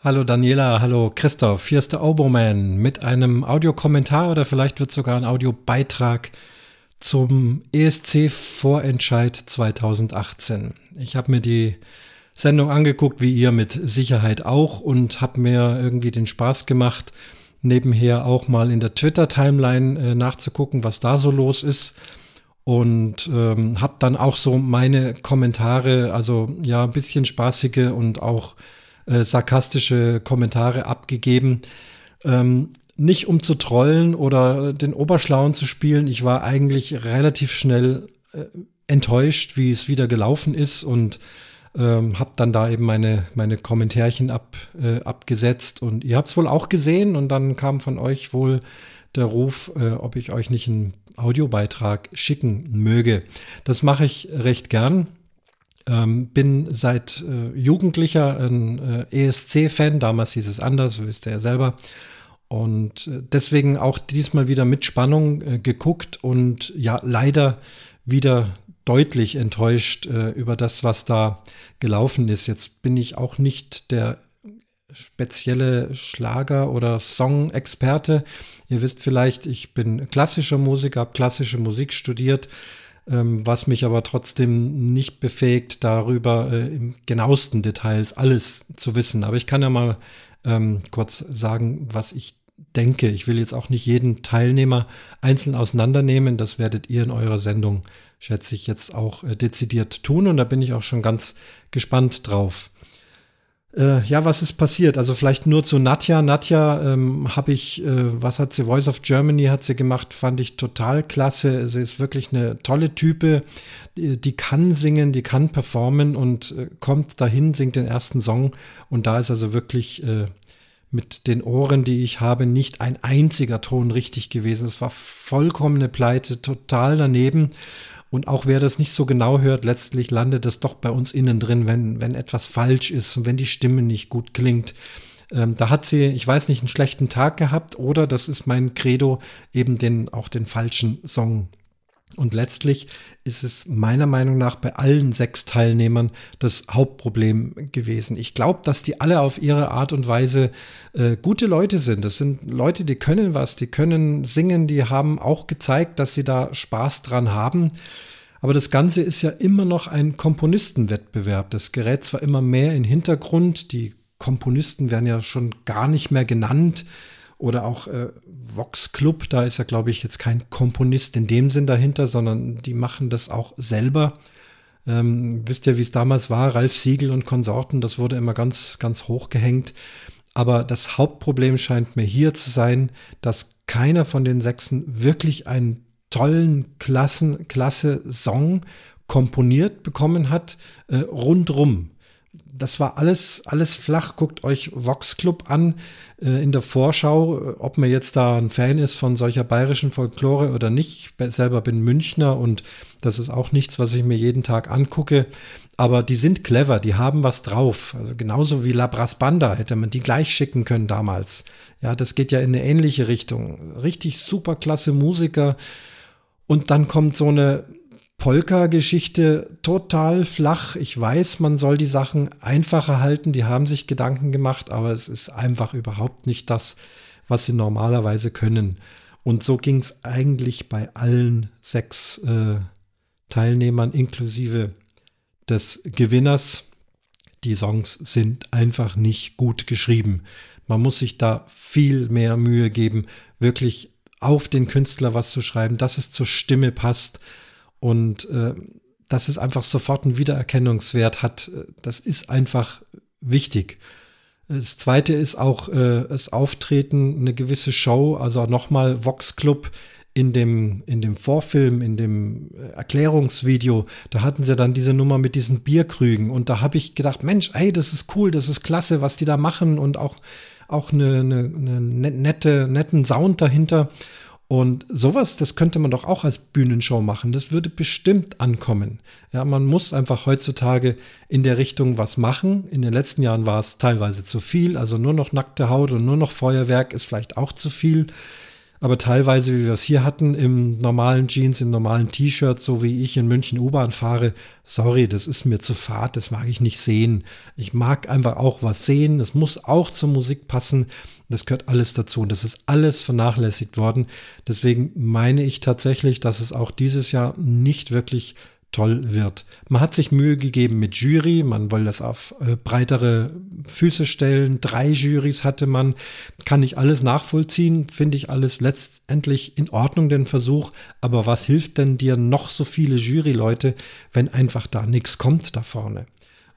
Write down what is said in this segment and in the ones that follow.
Hallo Daniela, hallo Christoph, hier ist der Oboman mit einem Audiokommentar oder vielleicht wird sogar ein Audiobeitrag zum ESC-Vorentscheid 2018. Ich habe mir die Sendung angeguckt, wie ihr mit Sicherheit auch, und habe mir irgendwie den Spaß gemacht, nebenher auch mal in der Twitter-Timeline äh, nachzugucken, was da so los ist. Und ähm, habe dann auch so meine Kommentare, also ja, ein bisschen spaßige und auch äh, sarkastische Kommentare abgegeben. Ähm, nicht um zu trollen oder den Oberschlauen zu spielen. Ich war eigentlich relativ schnell äh, enttäuscht, wie es wieder gelaufen ist und ähm, habe dann da eben meine, meine Kommentärchen ab, äh, abgesetzt. Und ihr habt es wohl auch gesehen und dann kam von euch wohl der Ruf, äh, ob ich euch nicht einen Audiobeitrag schicken möge. Das mache ich recht gern. Ähm, bin seit äh, Jugendlicher ein äh, ESC-Fan, damals hieß es anders, wisst ihr ja selber. Und äh, deswegen auch diesmal wieder mit Spannung äh, geguckt und ja, leider wieder deutlich enttäuscht äh, über das, was da gelaufen ist. Jetzt bin ich auch nicht der spezielle Schlager- oder Song-Experte. Ihr wisst vielleicht, ich bin klassischer Musiker, habe klassische Musik studiert ähm, was mich aber trotzdem nicht befähigt, darüber äh, im genauesten Details alles zu wissen. Aber ich kann ja mal ähm, kurz sagen, was ich denke. Ich will jetzt auch nicht jeden Teilnehmer einzeln auseinandernehmen. Das werdet ihr in eurer Sendung, schätze ich, jetzt auch äh, dezidiert tun. Und da bin ich auch schon ganz gespannt drauf. Äh, ja, was ist passiert? Also vielleicht nur zu Nadja. Nadja ähm, habe ich, äh, was hat sie, Voice of Germany hat sie gemacht, fand ich total klasse. Sie ist wirklich eine tolle Type, die, kann singen, die kann performen und äh, kommt dahin, singt den ersten Song und da ist also wirklich äh, mit den Ohren, die ich habe, nicht ein einziger Ton richtig gewesen. Es war vollkommene Pleite, total daneben. Und auch wer das nicht so genau hört, letztlich landet das doch bei uns innen drin, wenn, wenn etwas falsch ist und wenn die Stimme nicht gut klingt. Ähm, da hat sie, ich weiß nicht, einen schlechten Tag gehabt oder das ist mein Credo, eben den, auch den falschen Song und letztlich ist es meiner Meinung nach bei allen sechs Teilnehmern das Hauptproblem gewesen. Ich glaube, dass die alle auf ihre Art und Weise äh, gute Leute sind. Das sind Leute, die können was, die können singen, die haben auch gezeigt, dass sie da Spaß dran haben. Aber das Ganze ist ja immer noch ein Komponistenwettbewerb. Das gerät zwar immer mehr in den Hintergrund, die Komponisten werden ja schon gar nicht mehr genannt. Oder auch äh, Vox Club, da ist ja, glaube ich, jetzt kein Komponist in dem Sinn dahinter, sondern die machen das auch selber. Ähm, wisst ihr, wie es damals war? Ralf Siegel und Konsorten, das wurde immer ganz, ganz hoch gehängt. Aber das Hauptproblem scheint mir hier zu sein, dass keiner von den Sechsen wirklich einen tollen, klassen, klasse Song komponiert bekommen hat, äh, rundrum das war alles, alles flach. Guckt euch Vox Club an äh, in der Vorschau, äh, ob man jetzt da ein Fan ist von solcher bayerischen Folklore oder nicht. Ich selber bin Münchner und das ist auch nichts, was ich mir jeden Tag angucke. Aber die sind clever, die haben was drauf. Also genauso wie Labras Banda hätte man die gleich schicken können damals. Ja, das geht ja in eine ähnliche Richtung. Richtig super klasse Musiker. Und dann kommt so eine Polka-Geschichte total flach. Ich weiß, man soll die Sachen einfacher halten. Die haben sich Gedanken gemacht, aber es ist einfach überhaupt nicht das, was sie normalerweise können. Und so ging es eigentlich bei allen sechs äh, Teilnehmern inklusive des Gewinners. Die Songs sind einfach nicht gut geschrieben. Man muss sich da viel mehr Mühe geben, wirklich auf den Künstler was zu schreiben, dass es zur Stimme passt und äh, dass es einfach sofort einen Wiedererkennungswert hat, äh, das ist einfach wichtig. Das zweite ist auch äh, das Auftreten, eine gewisse Show, also nochmal Vox Club in dem, in dem Vorfilm, in dem äh, Erklärungsvideo, da hatten sie dann diese Nummer mit diesen Bierkrügen und da habe ich gedacht, Mensch, ey, das ist cool, das ist klasse, was die da machen und auch, auch eine, eine, eine nette, netten Sound dahinter. Und sowas, das könnte man doch auch als Bühnenshow machen. Das würde bestimmt ankommen. Ja, man muss einfach heutzutage in der Richtung was machen. In den letzten Jahren war es teilweise zu viel. Also nur noch nackte Haut und nur noch Feuerwerk ist vielleicht auch zu viel. Aber teilweise, wie wir es hier hatten, im normalen Jeans, im normalen T-Shirt, so wie ich in München U-Bahn fahre, sorry, das ist mir zu fad, das mag ich nicht sehen. Ich mag einfach auch was sehen, es muss auch zur Musik passen, das gehört alles dazu und das ist alles vernachlässigt worden. Deswegen meine ich tatsächlich, dass es auch dieses Jahr nicht wirklich toll wird. Man hat sich Mühe gegeben mit Jury, man wollte das auf äh, breitere Füße stellen. Drei Jurys hatte man, kann ich alles nachvollziehen, finde ich alles letztendlich in Ordnung, den Versuch. Aber was hilft denn dir noch so viele Juryleute, wenn einfach da nichts kommt da vorne?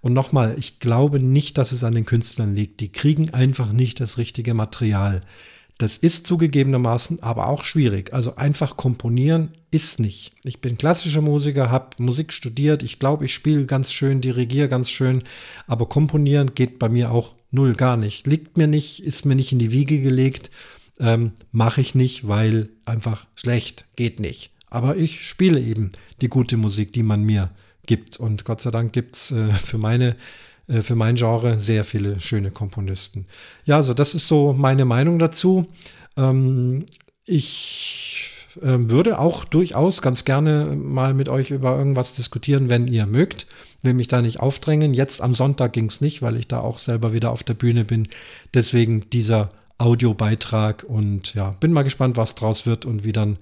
Und nochmal, ich glaube nicht, dass es an den Künstlern liegt. Die kriegen einfach nicht das richtige Material. Das ist zugegebenermaßen aber auch schwierig. Also einfach komponieren ist nicht. Ich bin klassischer Musiker, habe Musik studiert. Ich glaube, ich spiele ganz schön, dirigiere ganz schön. Aber komponieren geht bei mir auch null gar nicht. Liegt mir nicht, ist mir nicht in die Wiege gelegt. Ähm, Mache ich nicht, weil einfach schlecht geht nicht. Aber ich spiele eben die gute Musik, die man mir gibt. Und Gott sei Dank gibt es äh, für meine äh, für mein Genre sehr viele schöne Komponisten. Ja, also das ist so meine Meinung dazu. Ähm, ich äh, würde auch durchaus ganz gerne mal mit euch über irgendwas diskutieren, wenn ihr mögt. Will mich da nicht aufdrängen. Jetzt am Sonntag ging es nicht, weil ich da auch selber wieder auf der Bühne bin. Deswegen dieser Audiobeitrag und ja, bin mal gespannt, was draus wird und wie dann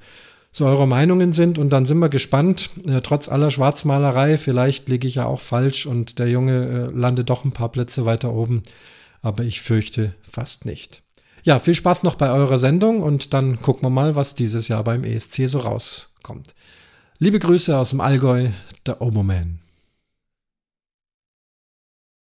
so eure Meinungen sind. Und dann sind wir gespannt, äh, trotz aller Schwarzmalerei, vielleicht liege ich ja auch falsch und der Junge äh, landet doch ein paar Plätze weiter oben. Aber ich fürchte fast nicht. Ja, viel Spaß noch bei eurer Sendung und dann gucken wir mal, was dieses Jahr beim ESC so rauskommt. Liebe Grüße aus dem Allgäu, der Oboman.